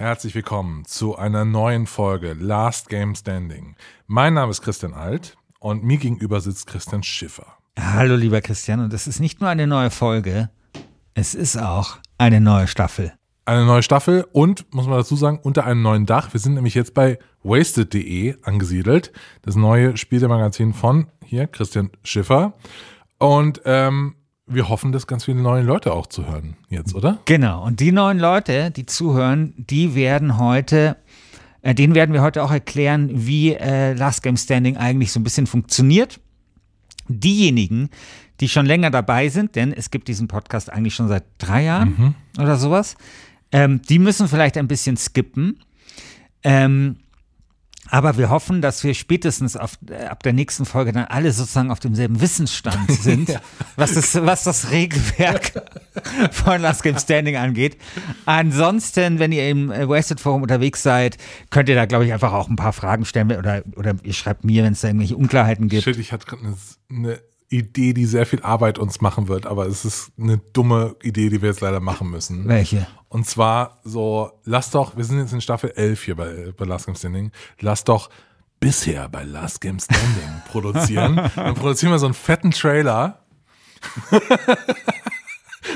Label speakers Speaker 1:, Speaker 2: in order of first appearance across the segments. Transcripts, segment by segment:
Speaker 1: Herzlich willkommen zu einer neuen Folge Last Game Standing. Mein Name ist Christian Alt und mir gegenüber sitzt Christian Schiffer.
Speaker 2: Hallo lieber Christian, und es ist nicht nur eine neue Folge, es ist auch eine neue Staffel.
Speaker 1: Eine neue Staffel und, muss man dazu sagen, unter einem neuen Dach. Wir sind nämlich jetzt bei wasted.de angesiedelt. Das neue Spiel der Magazin von hier, Christian Schiffer. Und ähm, wir hoffen, dass ganz viele neue Leute auch zuhören jetzt, oder?
Speaker 2: Genau, und die neuen Leute, die zuhören, die werden heute, äh, denen werden wir heute auch erklären, wie äh, Last Game Standing eigentlich so ein bisschen funktioniert. Diejenigen, die schon länger dabei sind, denn es gibt diesen Podcast eigentlich schon seit drei Jahren
Speaker 1: Mhm.
Speaker 2: oder sowas, ähm, die müssen vielleicht ein bisschen skippen. Ähm, aber wir hoffen, dass wir spätestens auf, äh, ab der nächsten Folge dann alle sozusagen auf demselben Wissensstand sind, was, das, was das Regelwerk von Last Game Standing angeht. Ansonsten, wenn ihr im äh, Wasted Forum unterwegs seid, könnt ihr da, glaube ich, einfach auch ein paar Fragen stellen oder, oder ihr schreibt mir, wenn es da irgendwelche Unklarheiten gibt.
Speaker 1: Shit, ich hatte gerade eine, eine Idee, die sehr viel Arbeit uns machen wird, aber es ist eine dumme Idee, die wir jetzt leider machen müssen.
Speaker 2: Welche?
Speaker 1: Und zwar so, lass doch, wir sind jetzt in Staffel 11 hier bei, bei Last Game Standing, lass doch bisher bei Last Game Standing produzieren. Dann produzieren wir so einen fetten Trailer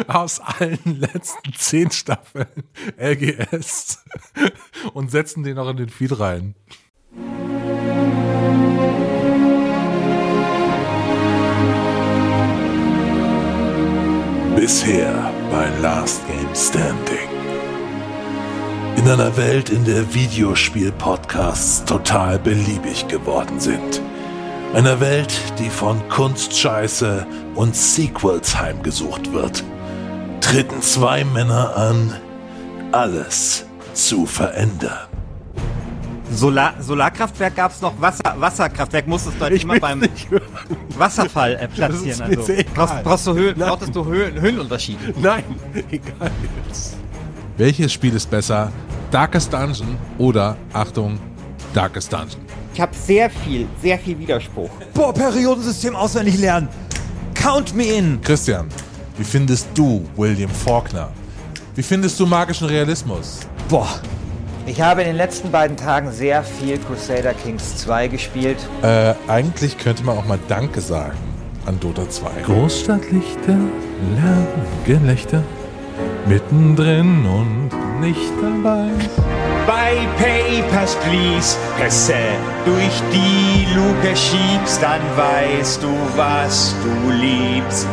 Speaker 1: aus allen letzten zehn Staffeln LGS und setzen den auch in den Feed rein.
Speaker 3: Bisher bei Last Game Standing. In einer Welt, in der Videospiel-Podcasts total beliebig geworden sind. Einer Welt, die von Kunstscheiße und Sequels heimgesucht wird, treten zwei Männer an, alles zu verändern.
Speaker 4: Solar Solarkraftwerk gab es noch, Wasser Wasserkraftwerk musstest du halt immer beim Wasserfall äh, platzieren.
Speaker 1: Das ist mir
Speaker 4: Also. Brauchst, brauchst du Höhen, brauchtest du Höhen, Höhenunterschiede.
Speaker 1: Nein, egal jetzt. Welches Spiel ist besser? Darkest Dungeon oder, Achtung, Darkest Dungeon?
Speaker 4: Ich habe sehr viel, sehr viel Widerspruch.
Speaker 5: Boah, Periodensystem auswendig lernen. Count me in.
Speaker 1: Christian, wie findest du William Faulkner? Wie findest du magischen Realismus?
Speaker 5: Boah,
Speaker 6: Ich habe in den letzten beiden Tagen sehr viel Crusader Kings 2 gespielt.
Speaker 1: Äh, eigentlich könnte man auch mal Danke sagen an Dota 2. Großstadtlichter, Lärm, Gelächter, mittendrin und nicht dabei.
Speaker 7: Bei Papers, Please Pässe durch die Luke schiebst, dann weißt du, was du liebst.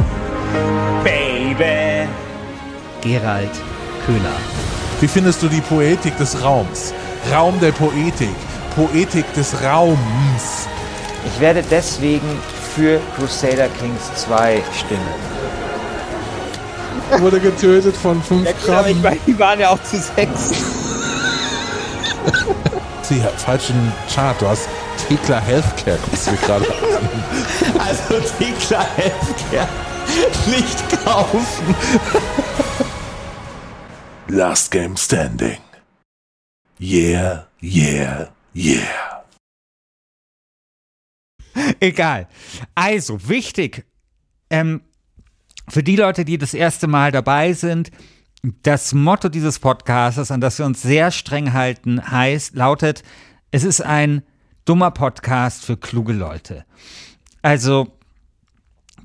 Speaker 7: Baby.
Speaker 2: Gerald Köhler.
Speaker 1: Wie findest du die Poetik des Raums? Raum der Poetik, Poetik des Raums.
Speaker 6: Ich werde deswegen für Crusader Kings 2 stimmen.
Speaker 1: Wurde getötet von fünf
Speaker 4: Aber ich meine, die waren ja auch zu sechs.
Speaker 1: Sie hat falschen Chart. Du hast Tekla Healthcare, guckst du gerade.
Speaker 4: Also die Healthcare nicht kaufen.
Speaker 3: Last Game Standing. Yeah, yeah, yeah.
Speaker 2: Egal. Also, wichtig, ähm, für die Leute, die das erste Mal dabei sind, das Motto dieses Podcasts, an das wir uns sehr streng halten, heißt, lautet, es ist ein dummer Podcast für kluge Leute. Also,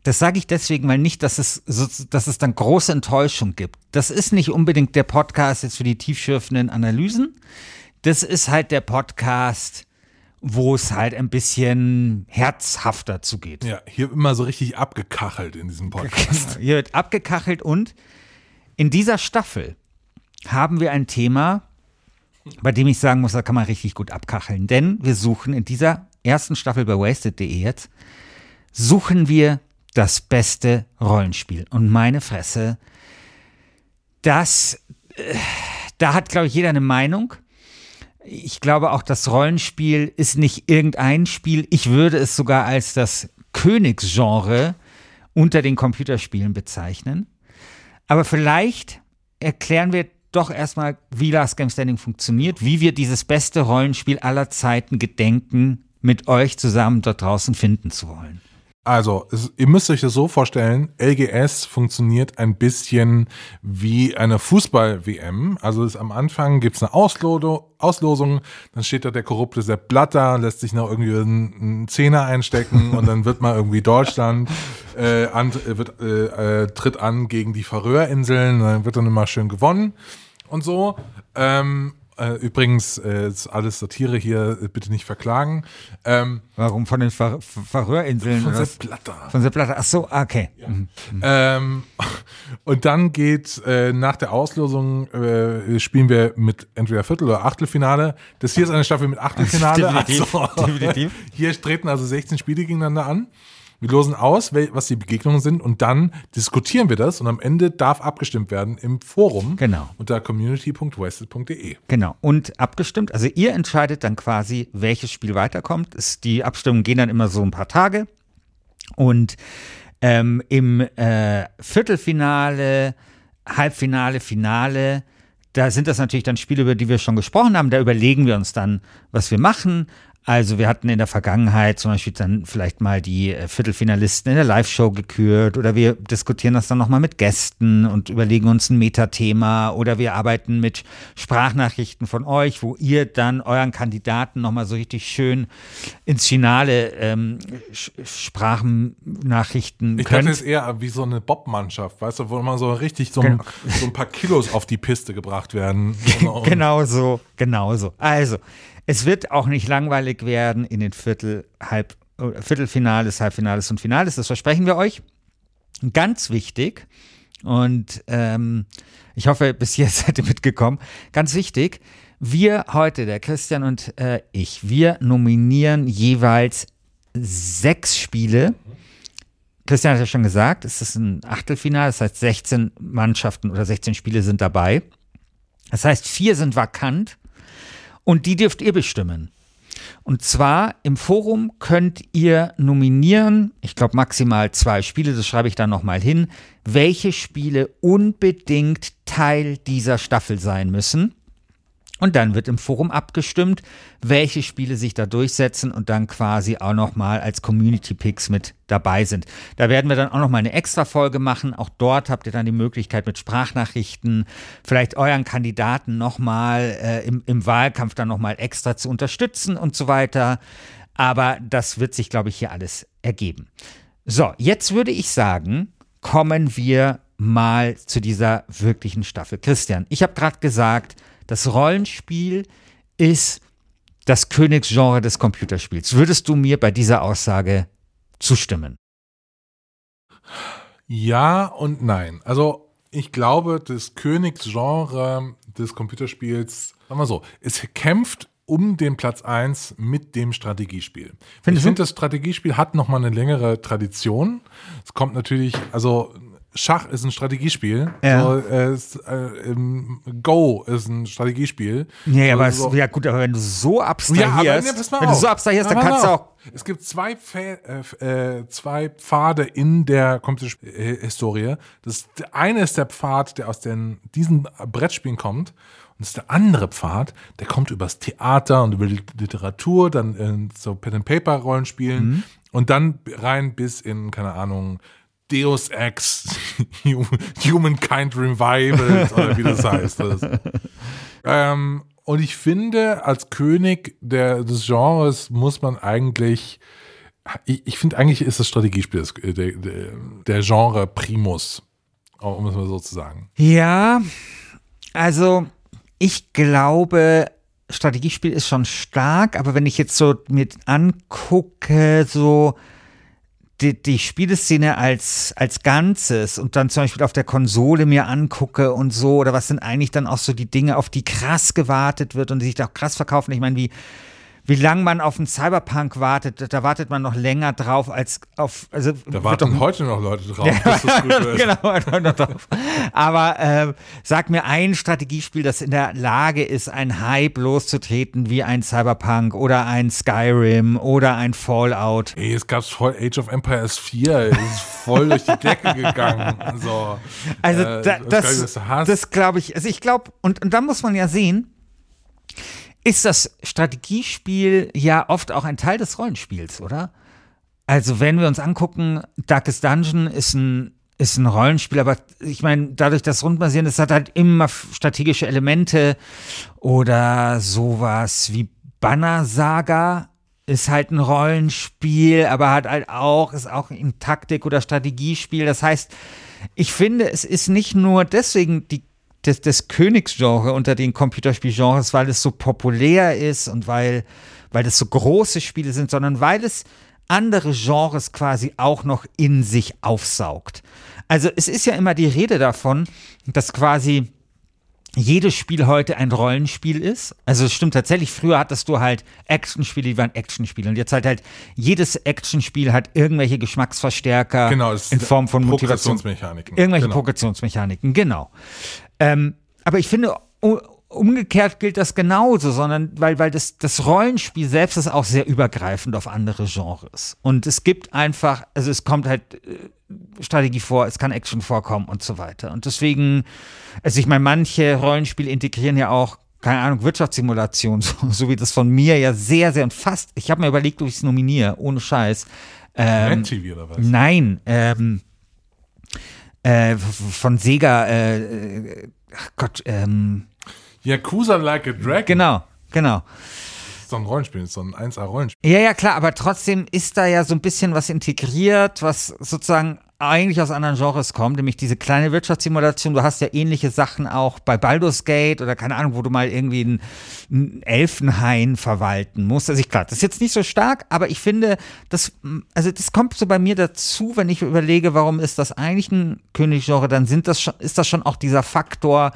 Speaker 2: das sage ich deswegen, weil nicht, dass es, so, dass es dann große Enttäuschung gibt. Das ist nicht unbedingt der Podcast jetzt für die tiefschürfenden Analysen. das ist halt der Podcast, wo es halt ein bisschen herzhafter zugeht.
Speaker 1: Ja, hier immer so richtig abgekachelt in diesem Podcast.
Speaker 2: Hier wird abgekachelt und in dieser Staffel haben wir ein Thema, bei dem ich sagen muss, da kann man richtig gut abkacheln. Denn wir suchen in dieser ersten Staffel bei wasted.de jetzt, suchen wir das beste Rollenspiel. Und meine Fresse, das, äh, da hat, glaube ich, jeder eine Meinung. Ich glaube auch, das Rollenspiel ist nicht irgendein Spiel. Ich würde es sogar als das Königsgenre unter den Computerspielen bezeichnen. Aber vielleicht erklären wir doch erstmal, wie Last Game Standing funktioniert, wie wir dieses beste Rollenspiel aller Zeiten gedenken, mit euch zusammen dort draußen finden zu wollen.
Speaker 1: Also, es, ihr müsst euch das so vorstellen, LGS funktioniert ein bisschen wie eine Fußball-WM. Also ist, am Anfang gibt's eine Auslodo, Auslosung, dann steht da der korrupte Sepp Blatter, lässt sich noch irgendwie einen, Zehner einstecken und dann wird mal irgendwie Deutschland äh, an, äh, wird, äh, äh, tritt an gegen die Färöerinseln, dann wird dann immer schön gewonnen und so. Ähm, äh, übrigens, äh, ist alles Satire hier, äh, bitte nicht verklagen. Ähm,
Speaker 2: Warum von den Far Färöerinseln?
Speaker 1: von? Sepp Blatter.
Speaker 2: Von Sepp Blatter. Ach so, okay. Mhm.
Speaker 1: Ähm, und dann geht äh, nach der Auslosung äh, spielen wir mit entweder Viertel- oder Achtelfinale. Das hier ist eine Staffel mit Achtelfinale.
Speaker 2: Definitiv,
Speaker 1: Also,
Speaker 2: definitiv.
Speaker 1: Hier treten also 16 Spiele gegeneinander an. Wir losen aus, was die Begegnungen sind und dann diskutieren wir das und am Ende darf abgestimmt werden im Forum
Speaker 2: Genau.
Speaker 1: unter community.wasted.de.
Speaker 2: Genau. Und abgestimmt, also ihr entscheidet dann quasi, welches Spiel weiterkommt. Es, die Abstimmungen gehen dann immer so ein paar Tage. Und ähm, im äh, Viertelfinale, Halbfinale, Finale, da sind das natürlich dann Spiele, über die wir schon gesprochen haben. Da überlegen wir uns dann, was wir machen. Also wir hatten in der Vergangenheit zum Beispiel dann vielleicht mal die äh, Viertelfinalisten in der Live-Show gekürt oder wir diskutieren das dann nochmal mit Gästen und überlegen uns ein Metathema oder wir arbeiten mit Sprachnachrichten von euch, wo ihr dann euren Kandidaten nochmal so richtig schön ins Finale ähm, Sprachnachrichten
Speaker 1: Ich dachte,
Speaker 2: könnt.
Speaker 1: es ist eher wie so eine Bobmannschaft, weißt du, wo immer so richtig so ein, so ein paar Kilos auf die Piste gebracht werden. Und-
Speaker 2: Genau so, genau so. Also, es wird auch nicht langweilig werden in den Viertel, Halb, äh, Viertelfinales, Halbfinales und Finales, das versprechen wir euch. Ganz wichtig, und ähm, ich hoffe, bis jetzt seid ihr mitgekommen, ganz wichtig, wir heute, der Christian und äh, ich, wir nominieren jeweils sechs Spiele. Christian hat ja schon gesagt, es ist ein Achtelfinale, das heißt 16 Mannschaften oder 16 Spiele sind dabei. Das heißt, vier sind vakant und die dürft ihr bestimmen. Und zwar im Forum könnt ihr nominieren, ich glaube maximal zwei Spiele, das schreibe ich dann nochmal hin, welche Spiele unbedingt Teil dieser Staffel sein müssen. Und dann wird im Forum abgestimmt, welche Spiele sich da durchsetzen und dann quasi auch nochmal als Community Picks mit dabei sind. Da werden wir dann auch nochmal eine extra Folge machen. Auch dort habt ihr dann die Möglichkeit mit Sprachnachrichten, vielleicht euren Kandidaten nochmal äh, im, im Wahlkampf dann nochmal extra zu unterstützen und so weiter. Aber das wird sich, glaube ich, hier alles ergeben. So, jetzt würde ich sagen, kommen wir mal zu dieser wirklichen Staffel. Christian, ich habe gerade gesagt, das Rollenspiel ist das Königsgenre des Computerspiels. Würdest du mir bei dieser Aussage zustimmen?
Speaker 1: Ja und nein. Also ich glaube, das Königsgenre des Computerspiels, sagen wir so, es kämpft um den Platz 1 mit dem Strategiespiel.
Speaker 2: Findest
Speaker 1: ich finde, das Strategiespiel hat nochmal eine längere Tradition. Es kommt natürlich, also Schach ist ein Strategiespiel.
Speaker 2: Ja.
Speaker 1: So, äh, es, äh, Go ist ein Strategiespiel.
Speaker 2: Nee, aber
Speaker 1: so,
Speaker 2: es, ja gut, aber wenn du so
Speaker 1: ja,
Speaker 2: abstrahierst,
Speaker 1: aber ne, pass mal
Speaker 2: wenn du so abstrahierst, dann kannst du auch
Speaker 1: Es gibt zwei, Pfä äh, äh, zwei Pfade in der Computerhistorie. Das eine ist der Pfad, der aus den, diesen Brettspielen kommt. Und das ist der andere Pfad, der kommt übers Theater und über die Literatur, dann in so Pen-and-Paper-Rollenspielen
Speaker 2: Mhm.
Speaker 1: und dann rein bis in, keine Ahnung, Deus Ex, Humankind Revival oder wie das heißt. Ähm, und ich finde, als König der, des Genres muss man eigentlich, ich, ich finde eigentlich ist das Strategiespiel das, äh, der, der, der Genre Primus, um es mal so zu sagen.
Speaker 2: Ja, also ich glaube, Strategiespiel ist schon stark, aber wenn ich jetzt so mir angucke, so die, die Spieleszene als, als Ganzes und dann zum Beispiel auf der Konsole mir angucke und so, oder was sind eigentlich dann auch so die Dinge, auf die krass gewartet wird und die sich auch krass verkaufen. Ich meine, wie wie lange man auf einen Cyberpunk wartet, da wartet man noch länger drauf als auf. Also
Speaker 1: da warten doch, heute noch Leute drauf, dass das gut wird.
Speaker 2: genau, noch drauf. Aber äh, sag mir ein Strategiespiel, das in der Lage ist, ein Hype loszutreten wie ein Cyberpunk oder ein Skyrim oder ein Fallout.
Speaker 1: Ey, es gab voll Age of Empires 4, es ist voll durch die Decke gegangen. So,
Speaker 2: also äh, da, das, das, das glaube ich, also ich glaube, und, und da muss man ja sehen, ist das Strategiespiel ja oft auch ein Teil des Rollenspiels, oder? Also, wenn wir uns angucken, Darkest Dungeon ist ein, ist ein Rollenspiel, aber ich meine, dadurch, dass Rundbasieren ist, hat halt immer strategische Elemente oder sowas wie Banner Saga ist halt ein Rollenspiel, aber hat halt auch, ist auch ein Taktik- oder Strategiespiel. Das heißt, ich finde, es ist nicht nur deswegen die des, des Königsgenre unter den Computerspielgenres, weil es so populär ist und weil, weil das so große Spiele sind, sondern weil es andere Genres quasi auch noch in sich aufsaugt. Also es ist ja immer die Rede davon, dass quasi jedes Spiel heute ein Rollenspiel ist. Also es stimmt tatsächlich, früher hattest du halt Actionspiele, die waren Actionspiele. Und jetzt halt halt jedes Actionspiel hat irgendwelche Geschmacksverstärker
Speaker 1: genau,
Speaker 2: in Form von
Speaker 1: Progressionsmechaniken.
Speaker 2: Irgendwelche genau. Progressionsmechaniken, genau. Ähm, aber ich finde, umgekehrt gilt das genauso, sondern weil, weil das, das Rollenspiel selbst ist auch sehr übergreifend auf andere Genres. Und es gibt einfach, also es kommt halt äh, Strategie vor, es kann Action vorkommen und so weiter. Und deswegen, also ich meine, manche Rollenspiele integrieren ja auch keine Ahnung, Wirtschaftssimulation, so, so, wie das von mir ja sehr, sehr und fast, ich habe mir überlegt, ob ich es nominiere, ohne Scheiß.
Speaker 1: Ähm, oder was?
Speaker 2: Nein, ähm, äh, von Sega, äh, ach Gott, ähm.
Speaker 1: Yakuza Like a Dragon.
Speaker 2: Genau, genau.
Speaker 1: Das ist doch ein Rollenspiel, das ist so ein 1A-Rollenspiel.
Speaker 2: Ja, ja, klar, aber trotzdem ist da ja so ein bisschen was integriert, was sozusagen eigentlich aus anderen Genres kommt, nämlich diese kleine Wirtschaftssimulation. Du hast ja ähnliche Sachen auch bei Baldur's Gate oder keine Ahnung, wo du mal irgendwie einen, einen Elfenhain verwalten musst. Also ich klar, das ist jetzt nicht so stark, aber ich finde, das, also das kommt so bei mir dazu, wenn ich überlege, warum ist das eigentlich ein Königsgenre, dann sind das schon, ist das schon auch dieser Faktor,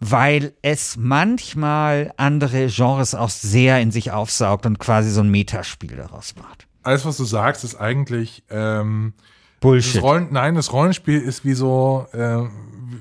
Speaker 2: weil es manchmal andere Genres auch sehr in sich aufsaugt und quasi so ein Metaspiel daraus macht.
Speaker 1: Alles, was du sagst, ist eigentlich ähm,
Speaker 2: Bullshit.
Speaker 1: Das Rollen, nein, das Rollenspiel ist wie so, äh,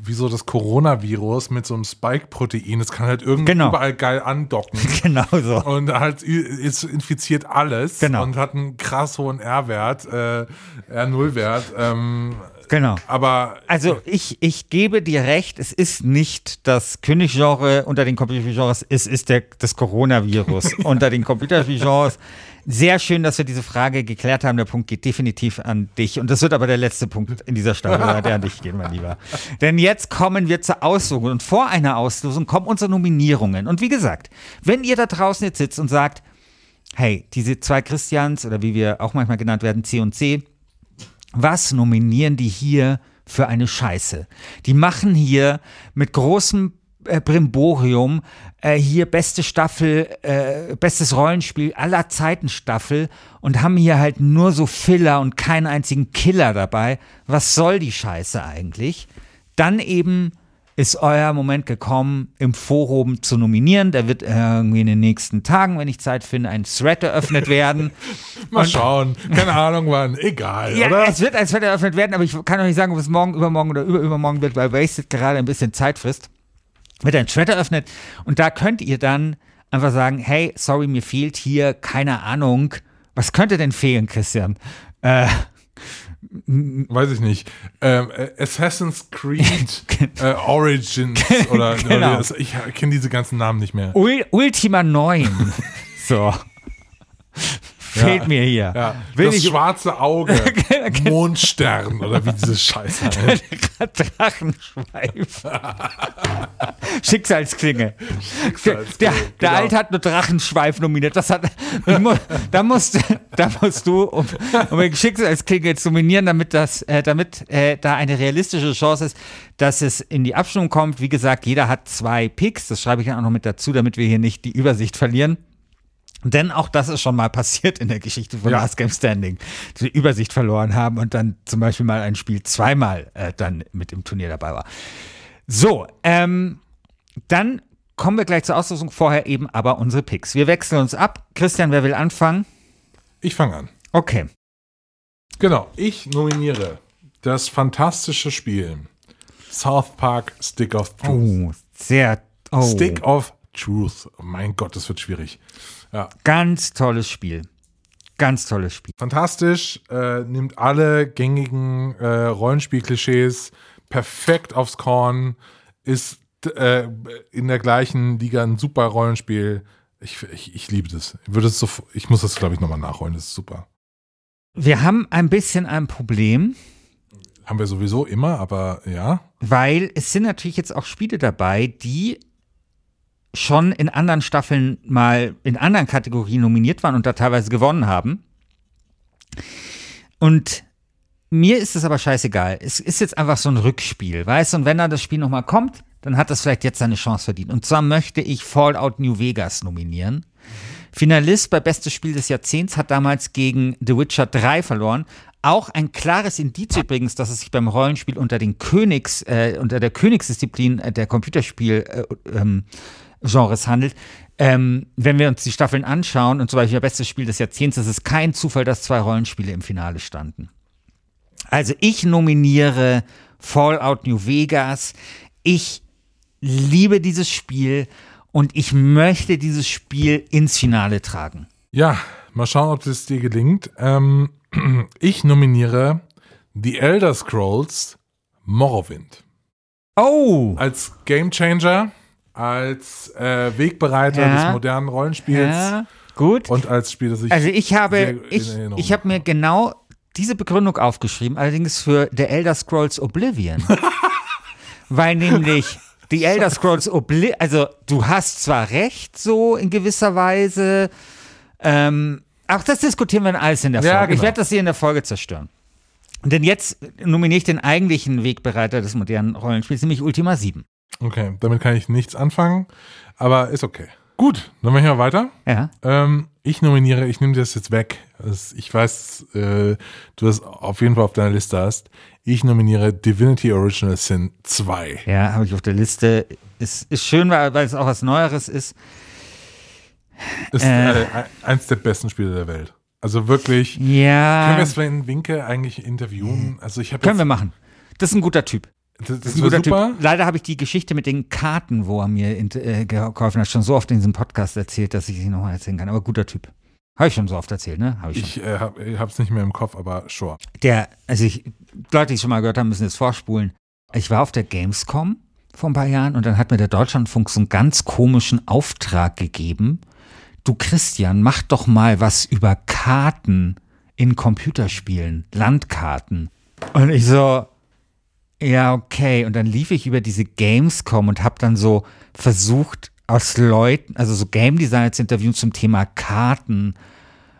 Speaker 1: wie so das Coronavirus mit so einem Spike-Protein. Es kann halt irgendwie genau. überall geil andocken.
Speaker 2: Genau so.
Speaker 1: Und halt es infiziert alles
Speaker 2: genau.
Speaker 1: und hat einen krass hohen R-Wert, äh, R0-Wert. Ähm,
Speaker 2: Genau.
Speaker 1: Aber
Speaker 2: also ich, ich gebe dir recht, es ist nicht das Königsgenre unter den Computerspielgenres, es ist der, das Coronavirus unter den Computerspielgenres. Sehr schön, dass wir diese Frage geklärt haben. Der Punkt geht definitiv an dich. Und das wird aber der letzte Punkt in dieser Staffel, der an dich geht, mein Lieber. Denn jetzt kommen wir zur Auslosung. Und vor einer Auslosung kommen unsere Nominierungen. Und wie gesagt, wenn ihr da draußen jetzt sitzt und sagt, hey, diese zwei Christians oder wie wir auch manchmal genannt werden, C und C, was nominieren die hier für eine Scheiße? Die machen hier mit großem äh, Brimborium, äh, hier beste Staffel, äh, bestes Rollenspiel aller Zeiten Staffel und haben hier halt nur so Filler und keinen einzigen Killer dabei. Was soll die Scheiße eigentlich? Dann eben ist euer Moment gekommen, im Forum zu nominieren. Der wird irgendwie in den nächsten Tagen, wenn ich Zeit finde, ein Thread eröffnet werden.
Speaker 1: Mal schauen. Keine Ahnung wann. Egal,
Speaker 2: ja,
Speaker 1: oder?
Speaker 2: Es wird ein Thread eröffnet werden, aber ich kann euch nicht sagen, ob es morgen, übermorgen oder überübermorgen wird, weil Wasted gerade ein bisschen Zeit frisst wird ein Thread eröffnet und da könnt ihr dann einfach sagen, hey, sorry, mir fehlt hier, keine Ahnung, was könnte denn fehlen, Christian? Äh,
Speaker 1: Weiß ich nicht. Ähm, Assassin's Creed äh, Origins oder,
Speaker 2: genau.
Speaker 1: oder ich kenne diese ganzen Namen nicht mehr.
Speaker 2: Ul Ultima 9. so. Fehlt mir hier.
Speaker 1: Ja, das
Speaker 2: ich-
Speaker 1: schwarze Auge, Mondstern oder wie diese Scheiße heißt.
Speaker 2: Drachenschweif. Schicksalsklinge. Der, der, der
Speaker 1: genau.
Speaker 2: Alt hat nur Drachenschweif nominiert. Das hat, ich mu, da, musst, da musst du, um, um die Schicksalsklinge zu nominieren, damit, das, äh, damit äh, da eine realistische Chance ist, dass es in die Abstimmung kommt. Wie gesagt, jeder hat zwei Picks. Das schreibe ich dann auch noch mit dazu, damit wir hier nicht die Übersicht verlieren. Denn auch das ist schon mal passiert in der Geschichte von
Speaker 1: Ja.
Speaker 2: Last Game Standing. Die Übersicht verloren haben und dann zum Beispiel mal ein Spiel zweimal äh, dann mit im Turnier dabei war. So, ähm, dann kommen wir gleich zur Auslosung. Vorher eben aber unsere Picks. Wir wechseln uns ab. Christian, wer will anfangen?
Speaker 1: Ich fange an.
Speaker 2: Okay.
Speaker 1: Genau, ich nominiere das fantastische Spiel South Park Stick of Truth.
Speaker 2: Oh, sehr. Oh,
Speaker 1: Stick of Truth. Mein Gott, das wird schwierig. Ja,
Speaker 2: ganz tolles Spiel. Ganz tolles Spiel.
Speaker 1: fantastisch. Äh, nimmt alle gängigen äh, Rollenspiel-Klischees perfekt aufs Korn. Ist äh, in der gleichen Liga ein super Rollenspiel. Ich, ich, ich liebe das. Ich, würde es so, ich muss das, glaube ich, nochmal nachholen. Das ist super.
Speaker 2: Wir haben ein bisschen ein Problem.
Speaker 1: Haben wir sowieso immer, aber ja.
Speaker 2: Weil es sind natürlich jetzt auch Spiele dabei, die schon in anderen Staffeln mal in anderen Kategorien nominiert waren und da teilweise gewonnen haben. Und mir ist es aber scheißegal. Es ist jetzt einfach so ein Rückspiel, weißt du? Und wenn da das Spiel nochmal kommt, dann hat das vielleicht jetzt seine Chance verdient. Und zwar möchte ich Fallout New Vegas nominieren. Finalist bei Bestes Spiel des Jahrzehnts hat damals gegen The Witcher 3 verloren. Auch ein klares Indiz übrigens, dass es sich beim Rollenspiel unter den Königs, äh, unter der Königsdisziplin äh, der Computerspiel äh, ähm, Genres handelt. Ähm, wenn wir uns die Staffeln anschauen und zum Beispiel Bestes Spiel des Jahrzehnts, ist es kein Zufall, dass zwei Rollenspiele im Finale standen. Also ich nominiere Fallout New Vegas. Ich liebe dieses Spiel und ich möchte dieses Spiel ins Finale tragen.
Speaker 1: Ja, mal schauen, ob das dir gelingt. Ähm, ich nominiere The Elder Scrolls Morrowind.
Speaker 2: Oh!
Speaker 1: Als Gamechanger, als äh, Wegbereiter
Speaker 2: Ja.
Speaker 1: des modernen Rollenspiels
Speaker 2: Ja, gut.
Speaker 1: und als Spiel, das ich
Speaker 2: Also ich habe, ich, ich habe mir genau diese Begründung aufgeschrieben, allerdings für The Elder Scrolls Oblivion. Weil nämlich The Elder Scrolls Oblivion, also du hast zwar recht so in gewisser Weise, ähm, auch das diskutieren wir dann alles in der Folge.
Speaker 1: Ja,
Speaker 2: Ich
Speaker 1: genau.
Speaker 2: werde das hier in der Folge zerstören. Denn jetzt nominiere ich den eigentlichen Wegbereiter des modernen Rollenspiels, nämlich Ultima 7.
Speaker 1: Okay, damit kann ich nichts anfangen, aber ist okay. Gut, dann mache ich mal weiter.
Speaker 2: Ja.
Speaker 1: Ähm, ich nominiere, ich nehme das jetzt weg. Ich weiß, äh, du das auf jeden Fall auf deiner Liste hast. Ich nominiere Divinity Original Sin 2.
Speaker 2: Ja, habe ich auf der Liste. Ist, ist schön, weil, weil es auch was Neueres ist.
Speaker 1: Ist
Speaker 2: Äh.
Speaker 1: äh, eins der besten Spiele der Welt. Also wirklich.
Speaker 2: Ja.
Speaker 1: Können wir Sven Winke eigentlich interviewen? Also ich habe
Speaker 2: Können wir machen. Das ist ein guter Typ.
Speaker 1: Das,
Speaker 2: Das ist ein
Speaker 1: super.
Speaker 2: Typ. Leider habe ich die Geschichte mit den Karten, wo er mir in, äh, geholfen hat, schon so oft in diesem Podcast erzählt, dass ich sie nochmal erzählen kann. Aber guter Typ. Habe ich schon so oft erzählt, ne? Habe ich.
Speaker 1: Ich äh, habe es nicht mehr im Kopf, aber sure.
Speaker 2: Der, also ich, Leute, die es schon mal gehört haben, müssen jetzt vorspulen. Ich war auf der Gamescom vor ein paar Jahren und dann hat mir der Deutschlandfunk so einen ganz komischen Auftrag gegeben. Du Christian, mach doch mal was über Karten in Computerspielen, Landkarten. Und ich so, ja, okay. Und dann lief ich über diese Gamescom und habe dann so versucht, aus Leuten, also so Game Designer zu interviewen zum Thema Karten.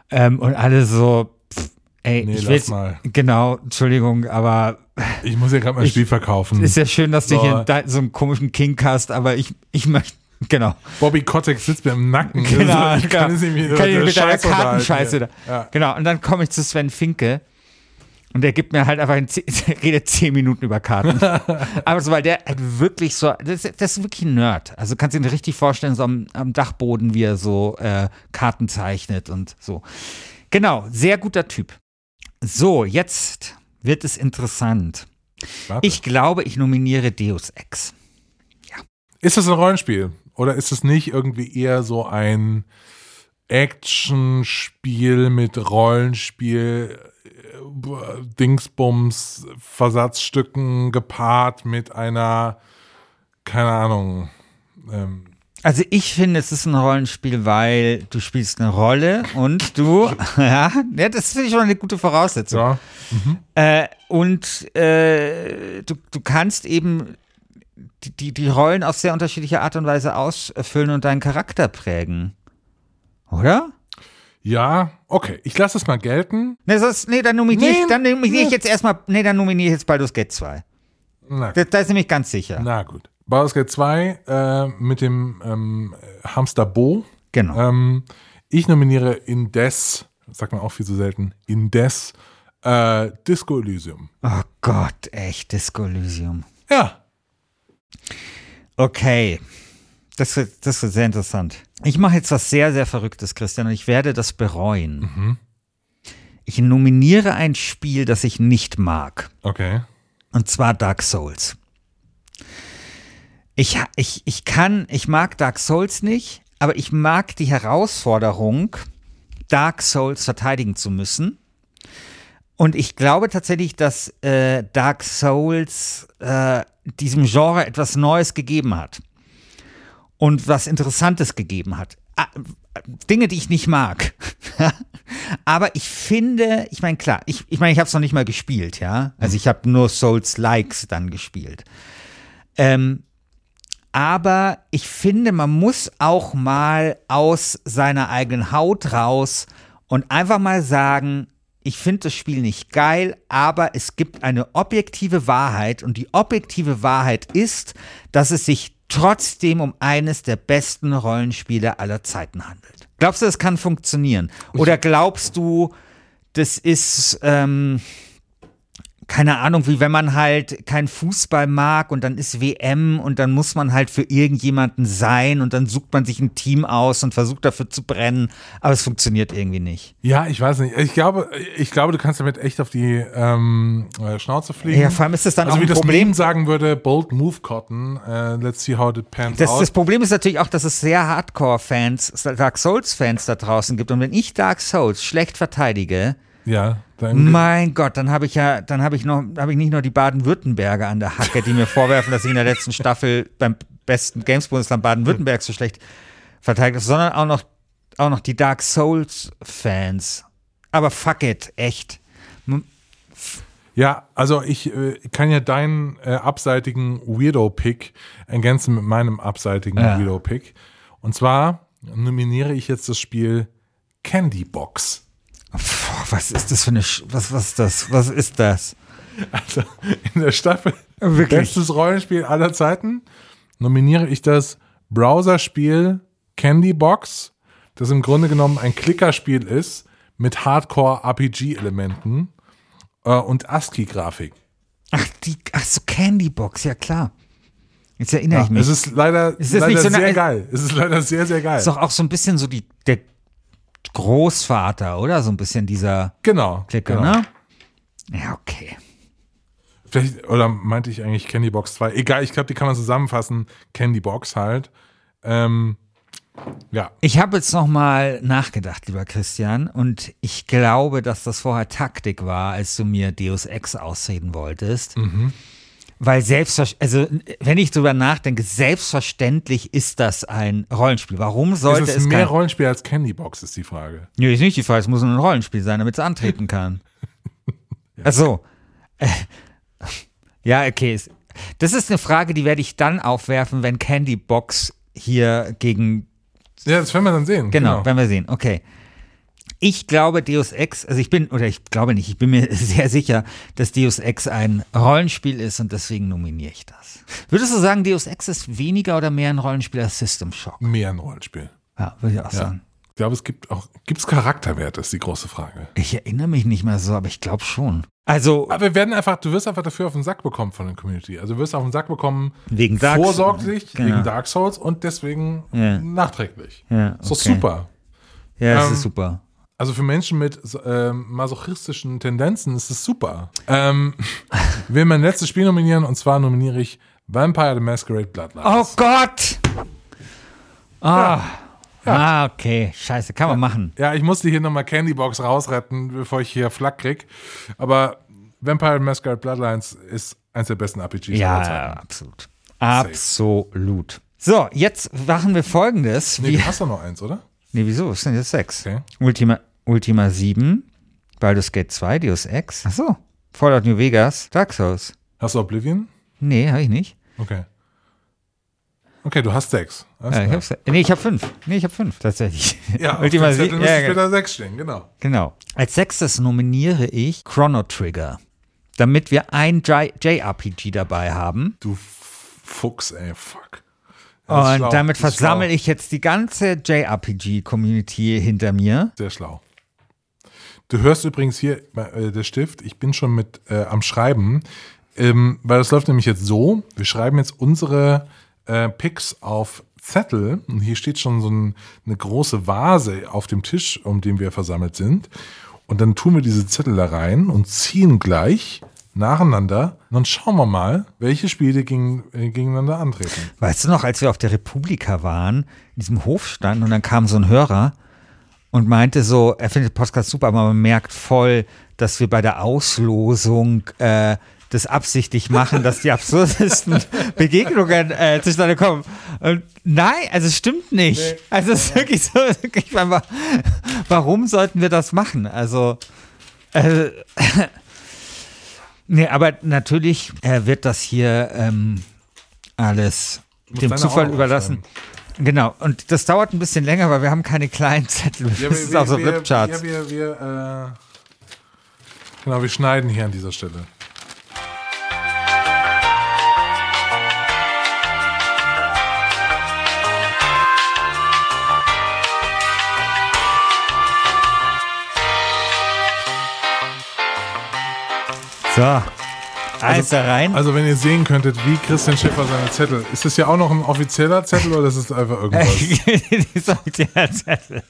Speaker 2: Ähm, und alle so, pff, ey,
Speaker 1: Nee,
Speaker 2: ich will
Speaker 1: mal.
Speaker 2: Genau, Entschuldigung, aber
Speaker 1: Ich muss ja gerade mein
Speaker 2: Ich-
Speaker 1: Spiel verkaufen.
Speaker 2: ist ja schön, dass du
Speaker 1: So.
Speaker 2: hier da- so einen komischen Kink hast, aber ich, ich möchte, genau.
Speaker 1: Bobby Kotick sitzt mir im Nacken.
Speaker 2: Genau,
Speaker 1: Also, ich kann es nicht mit,
Speaker 2: kann ich mit deiner Kartenscheiße
Speaker 1: hier.
Speaker 2: da.
Speaker 1: Ja.
Speaker 2: Genau, und dann komme ich zu Sven Finke und der gibt mir halt einfach, in zehn, redet zehn Minuten über Karten. Aber so, weil der halt wirklich so, das, ist- das ist wirklich ein Nerd. Also kannst du dir richtig vorstellen, so am, am Dachboden, wie er so äh, Karten zeichnet und so. Genau, sehr guter Typ. So, jetzt wird es interessant.
Speaker 1: Warte.
Speaker 2: Ich glaube, ich nominiere Deus Ex.
Speaker 1: Ist das ein Rollenspiel? Oder ist es nicht irgendwie eher so ein Actionspiel mit Rollenspiel, Dingsbums, Versatzstücken gepaart mit einer, keine Ahnung, ähm,
Speaker 2: Also ich finde, es ist ein Rollenspiel, weil du spielst eine Rolle und du, ja, das finde ich schon eine gute Voraussetzung.
Speaker 1: Ja.
Speaker 2: Äh, und äh, du, du kannst eben die, die, die Rollen auf sehr unterschiedliche Art und Weise ausfüllen und deinen Charakter prägen. Oder?
Speaker 1: Ja, okay. Ich lasse es mal gelten.
Speaker 2: Nee, sonst, nee dann nominiere
Speaker 1: Nee,
Speaker 2: ich, dann nominiere ich
Speaker 1: nee.
Speaker 2: jetzt erstmal, nee, dann nominiere ich jetzt Baldur's Gate 2.
Speaker 1: Na,
Speaker 2: Da, da ist nämlich ganz sicher.
Speaker 1: na gut. Baldur's Gate 2 äh, mit dem ähm, Hamster Bo.
Speaker 2: Genau.
Speaker 1: Ähm, ich nominiere indes, sagt man auch viel zu selten, indes äh, Disco Elysium.
Speaker 2: Oh Gott, echt, Disco Elysium.
Speaker 1: Ja.
Speaker 2: Okay. Das wird, das wird sehr interessant. Ich mache jetzt was sehr, sehr Verrücktes, Christian, und ich werde das bereuen. Ich nominiere ein Spiel, das ich nicht mag.
Speaker 1: Okay.
Speaker 2: Und zwar Dark Souls. Ich, ich, ich kann, ich mag Dark Souls nicht, aber ich mag die Herausforderung, Dark Souls verteidigen zu müssen. Und ich glaube tatsächlich, dass äh, Dark Souls äh, diesem Genre etwas Neues gegeben hat. Und was Interessantes gegeben hat. Ah, Dinge, die ich nicht mag. Aber ich finde, ich meine, klar, ich, ich meine, ich habe es noch nicht mal gespielt, ja. Also ich habe nur Souls-Likes dann gespielt. Ähm, aber ich finde, man muss auch mal aus seiner eigenen Haut raus und einfach mal sagen, ich finde das Spiel nicht geil, aber es gibt eine objektive Wahrheit und die objektive Wahrheit ist, dass es sich trotzdem um eines der besten Rollenspiele aller Zeiten handelt. Glaubst du, das kann funktionieren? Oder glaubst du, das ist, ähm, keine Ahnung, wie wenn man halt kein Fußball mag und dann ist WM und dann muss man halt für irgendjemanden sein und dann sucht man sich ein Team aus und versucht dafür zu brennen, aber es funktioniert irgendwie nicht.
Speaker 1: Ja, ich weiß nicht. Ich glaube, ich glaube, du kannst damit echt auf die ähm, äh, Schnauze fliegen.
Speaker 2: Ja, vor allem ist das dann
Speaker 1: also
Speaker 2: auch
Speaker 1: wie
Speaker 2: ein
Speaker 1: das
Speaker 2: Problem.
Speaker 1: Meme sagen würde, bold move Cotton. Äh, let's see how it pans
Speaker 2: Das,
Speaker 1: out.
Speaker 2: das Problem ist natürlich auch, dass es sehr Hardcore-Fans, Dark Souls-Fans da draußen gibt. Und wenn ich Dark Souls schlecht verteidige,
Speaker 1: ja,
Speaker 2: mein Gott, dann habe ich ja, dann habe ich noch, habe ich nicht nur die Baden-Württemberger an der Hacke, die mir vorwerfen, dass ich in der letzten Staffel beim besten Games-Bundesland Baden-Württemberg so schlecht verteidigt habe, sondern auch noch, auch noch die Dark Souls-Fans. Aber fuck it, echt.
Speaker 1: Ja, also ich äh, kann ja deinen äh, abseitigen Weirdo-Pick ergänzen mit meinem abseitigen
Speaker 2: Ja.
Speaker 1: Weirdo-Pick. Und zwar nominiere ich jetzt das Spiel Candy Box.
Speaker 2: Was ist das für eine, Sch was, was ist das? Was ist das?
Speaker 1: Also in der Staffel
Speaker 2: Wirklich?
Speaker 1: Bestes Rollenspiel aller Zeiten nominiere ich das Browserspiel Candy Box, das im Grunde genommen ein Klickerspiel ist mit Hardcore-RPG-Elementen äh, und ASCII-Grafik.
Speaker 2: Ach, die, ach so, Candybox, ja klar. Jetzt erinnere ich mich.
Speaker 1: Es ist leider,
Speaker 2: Ist das
Speaker 1: leider
Speaker 2: so eine-
Speaker 1: sehr geil. Es ist leider sehr, sehr geil.
Speaker 2: ist doch auch so ein bisschen so die, der Großvater, oder? So ein bisschen dieser
Speaker 1: genau.
Speaker 2: Klicker,
Speaker 1: genau.
Speaker 2: ne? Ja, okay.
Speaker 1: Vielleicht, oder meinte ich eigentlich Candy Box 2? Egal, ich glaube, die kann man zusammenfassen. Candy Box halt. Ähm, ja,
Speaker 2: Ich habe jetzt noch mal nachgedacht, lieber Christian, und ich glaube, dass das vorher Taktik war, als du mir Deus Ex ausreden wolltest. Weil selbstverständlich, also wenn ich drüber nachdenke, selbstverständlich ist das ein Rollenspiel. Warum sollte
Speaker 1: es
Speaker 2: es,
Speaker 1: ist mehr
Speaker 2: kein...
Speaker 1: Rollenspiel als Candy Box, ist die Frage.
Speaker 2: Nee, ist nicht die Frage, es muss nur ein Rollenspiel sein, damit es antreten kann. Ach so. Äh, Ja, okay. es- Das ist eine Frage, die werde ich dann aufwerfen, wenn Candy Box hier gegen
Speaker 1: Ja, das werden wir dann sehen.
Speaker 2: Genau, werden wir sehen. Okay. Ich glaube, Deus Ex, also ich bin, oder ich glaube nicht, ich bin mir sehr sicher, dass Deus Ex ein Rollenspiel ist und deswegen nominiere ich das. Würdest du sagen, Deus Ex ist weniger oder mehr ein Rollenspiel als System Shock?
Speaker 1: Mehr ein Rollenspiel.
Speaker 2: Ja, würde ich auch
Speaker 1: Ja.
Speaker 2: sagen.
Speaker 1: Ich glaube, es gibt auch, gibt es Charakterwerte, ist die große Frage.
Speaker 2: Ich erinnere mich nicht mehr so, aber ich glaube schon. Also,
Speaker 1: Aber wir werden einfach, du wirst einfach dafür auf den Sack bekommen von der Community. Also du wirst auf den Sack bekommen,
Speaker 2: Wegen Dark
Speaker 1: vorsorglich,
Speaker 2: Genau.
Speaker 1: wegen Dark Souls und deswegen
Speaker 2: Ja.
Speaker 1: nachträglich.
Speaker 2: ja, okay.
Speaker 1: super.
Speaker 2: Ja, das
Speaker 1: Ähm,
Speaker 2: ist super.
Speaker 1: Also für Menschen mit ähm, masochistischen Tendenzen ist es super. Ähm, ich will mein letztes Spiel nominieren und zwar nominiere ich Vampire the Masquerade Bloodlines.
Speaker 2: Oh Gott! Ah, ah okay. Scheiße, kann man machen.
Speaker 1: Ja, ich musste hier nochmal Candybox rausretten, bevor ich hier Flack krieg. Aber Vampire the Masquerade Bloodlines ist eins der besten RPGs aller
Speaker 2: Ja,
Speaker 1: Zeiten.
Speaker 2: absolut. Absolut. So, jetzt machen wir folgendes.
Speaker 1: Nee,
Speaker 2: wir,
Speaker 1: du hast doch noch eins, oder?
Speaker 2: nee, wieso? Es sind jetzt sechs.
Speaker 1: Okay.
Speaker 2: Ultima, Ultima 7, Baldur's Gate 2, Deus Ex. Ach so. Fallout New Vegas, Dark Souls.
Speaker 1: Hast du Oblivion?
Speaker 2: Nee, habe ich nicht.
Speaker 1: Okay. Okay, du hast sechs. Alles
Speaker 2: Äh, ich hab's, nee, ich habe fünf. Nee, ich habe fünf, tatsächlich.
Speaker 1: ja, auf
Speaker 2: Ultima
Speaker 1: dem Zettel
Speaker 2: 7.
Speaker 1: müsste
Speaker 2: Ja,
Speaker 1: später sechs stehen, genau.
Speaker 2: genau. Als sechstes nominiere ich Chrono Trigger, damit wir ein JRPG dabei haben.
Speaker 1: Du Fuchs, ey, fuck. Das
Speaker 2: Und
Speaker 1: schlau,
Speaker 2: damit versammle ich jetzt die ganze JRPG-Community hinter mir.
Speaker 1: Sehr schlau. Du hörst übrigens hier äh, der Stift, ich bin schon mit äh, am Schreiben, ähm, weil das läuft nämlich jetzt so, wir schreiben jetzt unsere äh, Picks auf Zettel. Und hier steht schon so ein, eine große Vase auf dem Tisch, um den wir versammelt sind. Und dann tun wir diese Zettel da rein und ziehen gleich nacheinander. Und dann schauen wir mal, welche Spiele gegen, äh, gegeneinander antreten.
Speaker 2: Weißt du noch, als wir auf der Republika waren, in diesem Hof standen und dann kam so ein Hörer und meinte so, er findet Podcast super, aber man merkt voll, dass wir bei der Auslosung äh, das absichtlich machen, dass die absurdesten Begegnungen äh, zustande kommen. Und nein, also es stimmt nicht. Also es ist wirklich so, ich meine, warum sollten wir das machen? Also äh, nee, aber natürlich äh, wird das hier ähm, alles dem Zufall überlassen. Genau, und das dauert ein bisschen länger, weil wir haben keine kleinen Zettel.
Speaker 1: Ja,
Speaker 2: das ist auf so
Speaker 1: wir,
Speaker 2: Ripcharts.
Speaker 1: Ja, wir, wir, äh, genau, wir schneiden hier an dieser Stelle.
Speaker 2: So, eins da rein.
Speaker 1: Also wenn ihr sehen könntet, wie Christian Schiffer seine Zettel, ist das ja auch noch ein offizieller Zettel oder ist es einfach irgendwas?
Speaker 2: die sollte Zettel.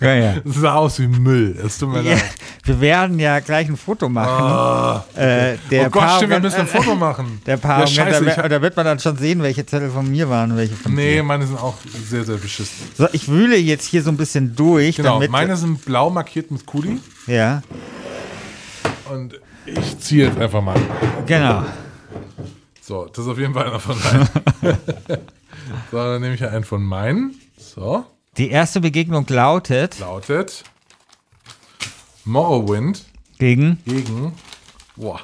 Speaker 2: ja, ja.
Speaker 1: Das sah aus wie Müll. Es tut mir
Speaker 2: Ja,
Speaker 1: leid.
Speaker 2: wir werden ja gleich ein Foto machen. Äh, der
Speaker 1: oh Gott, stimmt, wir müssen ein Foto machen.
Speaker 2: Der Paarung,
Speaker 1: ja, scheiße,
Speaker 2: da,
Speaker 1: hab,
Speaker 2: da wird man dann schon sehen, welche Zettel von mir waren und welche von
Speaker 1: Nee,
Speaker 2: dir.
Speaker 1: meine sind auch sehr, sehr beschissen.
Speaker 2: So, ich wühle jetzt hier so ein bisschen durch,
Speaker 1: Genau,
Speaker 2: damit.
Speaker 1: meine sind blau markiert mit Kuli
Speaker 2: ja,
Speaker 1: und ich ziehe jetzt einfach mal.
Speaker 2: genau.
Speaker 1: So, das ist auf jeden Fall einer von meinen. so, dann nehme ich einen von meinen. So,
Speaker 2: Die erste Begegnung lautet
Speaker 1: lautet Morrowind
Speaker 2: gegen.
Speaker 1: gegen boah,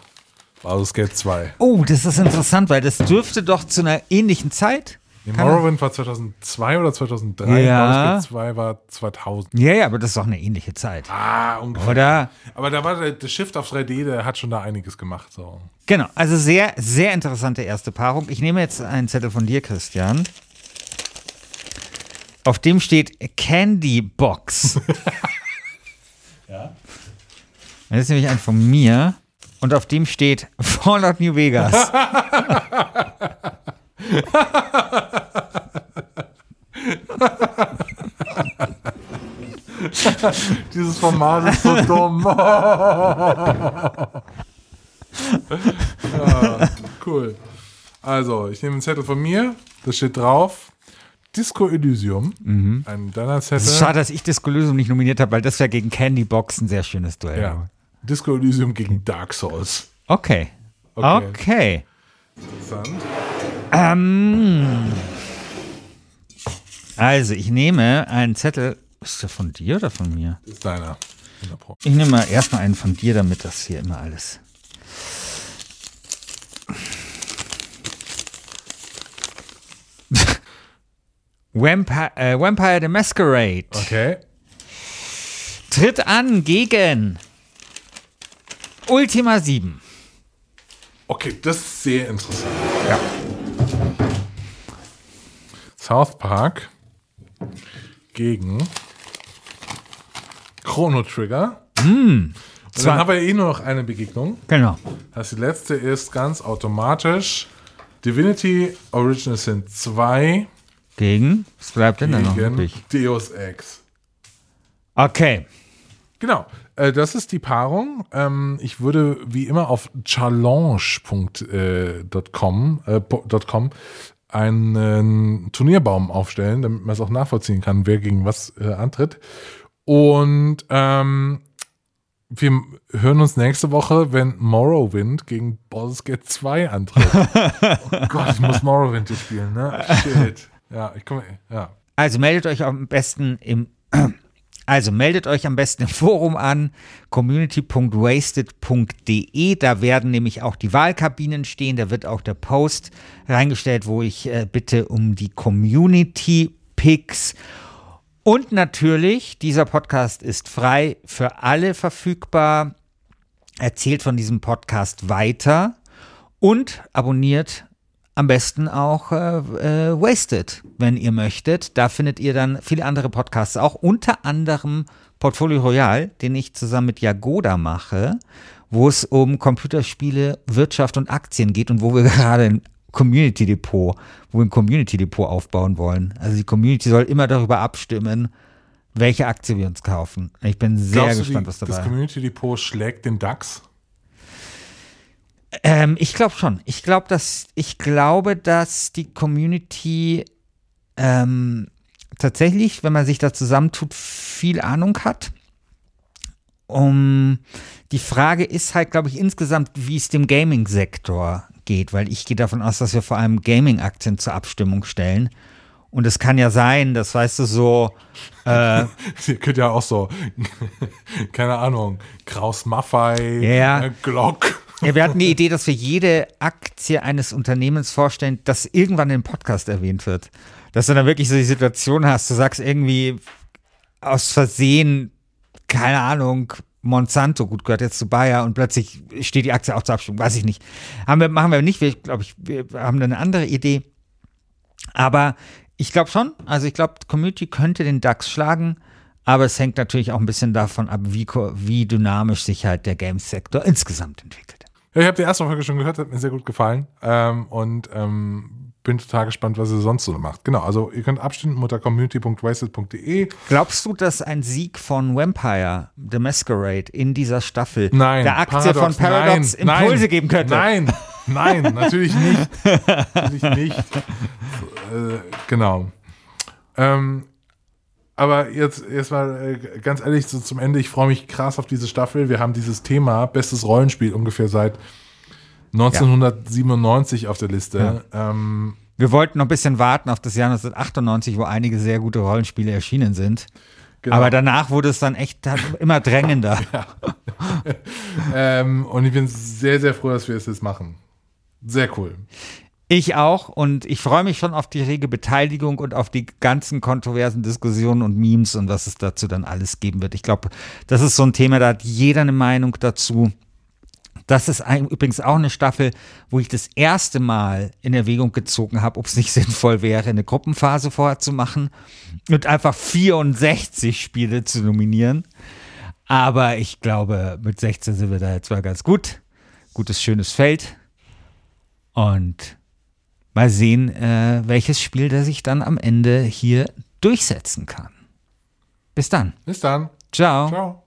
Speaker 1: Baldur's Gate 2.
Speaker 2: Oh, das ist interessant, weil das dürfte doch zu einer ähnlichen Zeit.
Speaker 1: Nee, Morrowind war 2002 oder 2003,
Speaker 2: Ja.
Speaker 1: Baldur's Gate 2 war 2000.
Speaker 2: Ja, ja, aber das ist doch eine ähnliche Zeit.
Speaker 1: Ah, ungefähr.
Speaker 2: Oder?
Speaker 1: Aber da war der, der Shift auf 3D, der hat schon da einiges gemacht. So.
Speaker 2: Genau, also sehr, sehr interessante erste Paarung. Ich nehme jetzt einen Zettel von dir, Christian. Auf dem steht Candy Box. ja. Das ist nämlich ein von mir. Und auf dem steht Fallout New Vegas.
Speaker 1: Dieses Format ist so dumm. ja, cool. Also, ich nehme einen Zettel von mir. Da steht drauf Disco Elysium. Ein deiner Zettel.
Speaker 2: schade, dass ich Disco Lösung nicht nominiert habe, weil das wäre gegen Candy Box ein sehr schönes Duell.
Speaker 1: Ja. Disco Elysium gegen Dark Souls.
Speaker 2: Okay.
Speaker 1: Okay.
Speaker 2: Okay.
Speaker 1: Interessant.
Speaker 2: Ähm, also, ich nehme einen Zettel. Ist der von dir oder von mir?
Speaker 1: Das ist deiner. 100 Pro.
Speaker 2: Ich nehme mal erstmal einen von dir, damit das hier immer alles. Vampire, äh, Vampire the Masquerade
Speaker 1: Okay.
Speaker 2: tritt an gegen Ultima 7.
Speaker 1: Okay, das ist sehr interessant.
Speaker 2: Ja.
Speaker 1: South Park gegen Chrono Trigger. Und
Speaker 2: Zwei-
Speaker 1: dann haben wir eh nur noch eine Begegnung.
Speaker 2: Genau.
Speaker 1: Das die letzte ist ganz automatisch Divinity Original Sin 2
Speaker 2: Gegen? Was bleibt denn da noch übrig?
Speaker 1: Deus Ex.
Speaker 2: Okay.
Speaker 1: Genau, äh, das ist die Paarung. Ähm, ich würde wie immer auf challenge.com äh, .com einen Turnierbaum aufstellen, damit man es auch nachvollziehen kann, wer gegen was äh, antritt. Und ähm, wir hören uns nächste Woche, wenn Morrowind gegen Baldur's Gate 2 antritt. oh Gott, ich muss Morrowind hier spielen, ne? Shit. Ja, ich komme, ja.
Speaker 2: Also meldet euch am besten im also meldet euch am besten im Forum an, community.wasted.de. Da werden nämlich auch die Wahlkabinen stehen. Da wird auch der Post reingestellt, wo ich äh, bitte um die Community-Picks. Und natürlich, dieser Podcast ist frei für alle verfügbar. Erzählt von diesem Podcast weiter und abonniert am besten auch äh, äh, Wasted, wenn ihr möchtet. Da findet ihr dann viele andere Podcasts auch, unter anderem Portfolio Royal, den ich zusammen mit Jagoda mache, wo es um Computerspiele, Wirtschaft und Aktien geht und wo wir gerade Community Depot, wo wir ein Community Depot aufbauen wollen. Also die Community soll immer darüber abstimmen, welche Aktie wir uns kaufen. Ich bin sehr
Speaker 1: Glaubst du,
Speaker 2: gespannt,
Speaker 1: die,
Speaker 2: was dabei
Speaker 1: Das Community Depot schlägt den DAX.
Speaker 2: Ähm, ich glaube schon. Ich glaube, dass ich glaube, dass die Community ähm, tatsächlich, wenn man sich da zusammentut, viel Ahnung hat. Um die Frage ist halt, glaube ich, insgesamt, wie es dem Gaming-Sektor geht, weil ich gehe davon aus, dass wir vor allem Gaming-Aktien zur Abstimmung stellen. Und es kann ja sein, das weißt du so, äh,
Speaker 1: Ihr könnt ja auch so, keine Ahnung, Kraus Maffei,
Speaker 2: Ja.
Speaker 1: äh, Glock.
Speaker 2: Ja, wir hatten die Idee, dass wir jede Aktie eines Unternehmens vorstellen, das irgendwann im Podcast erwähnt wird. Dass du dann wirklich so die Situation hast, du sagst irgendwie aus Versehen, keine Ahnung, Monsanto, gut, gehört jetzt zu Bayer und plötzlich steht die Aktie auch zur Abstimmung, weiß ich nicht. Haben wir, machen wir nicht, wir, glaube ich, wir haben da eine andere Idee. Aber ich glaube schon, also ich glaube, Community könnte den DAX schlagen, aber es hängt natürlich auch ein bisschen davon ab, wie, wie dynamisch sich halt der Games-Sektor insgesamt entwickelt.
Speaker 1: Ja, ich habe die erste Folge schon gehört, hat mir sehr gut gefallen. Ähm, und ähm, bin total gespannt, was ihr sonst so macht. Genau, also ihr könnt abstimmen unter community.wasted.de.
Speaker 2: Glaubst du, dass ein Sieg von Vampire, The Masquerade, in dieser Staffel
Speaker 1: Nein.
Speaker 2: der Aktie von Paradox
Speaker 1: nein,
Speaker 2: Impulse
Speaker 1: nein,
Speaker 2: geben könnte?
Speaker 1: Nein, nein, natürlich nicht. natürlich nicht. Äh, genau. Ähm, aber jetzt, jetzt mal äh, ganz ehrlich so zum Ende, ich freue mich krass auf diese Staffel. Wir haben dieses Thema, bestes Rollenspiel, ungefähr seit 1997 auf der Liste. Ähm,
Speaker 2: Wir wollten noch ein bisschen warten auf das Jahr 1998, wo einige sehr gute Rollenspiele erschienen sind.
Speaker 1: Genau.
Speaker 2: Aber danach wurde es dann echt immer drängender.
Speaker 1: ähm, und ich bin sehr, sehr froh, dass wir es jetzt machen. Sehr cool.
Speaker 2: Ich auch und ich freue mich schon auf die rege Beteiligung und auf die ganzen kontroversen Diskussionen und Memes und was es dazu dann alles geben wird. Ich glaube, das ist so ein Thema, da hat jeder eine Meinung dazu. Das ist ein, übrigens auch eine Staffel, wo ich das erste Mal in Erwägung gezogen habe, ob es nicht sinnvoll wäre, eine Gruppenphase vorher zu machen und einfach 64 Spiele zu nominieren. Aber ich glaube, mit 16 sind wir da jetzt mal ganz gut. Gutes, schönes Feld. Und mal sehen, äh, welches Spiel der sich dann am Ende hier durchsetzen kann. Bis dann.
Speaker 1: Bis dann.
Speaker 2: Ciao.
Speaker 1: Ciao.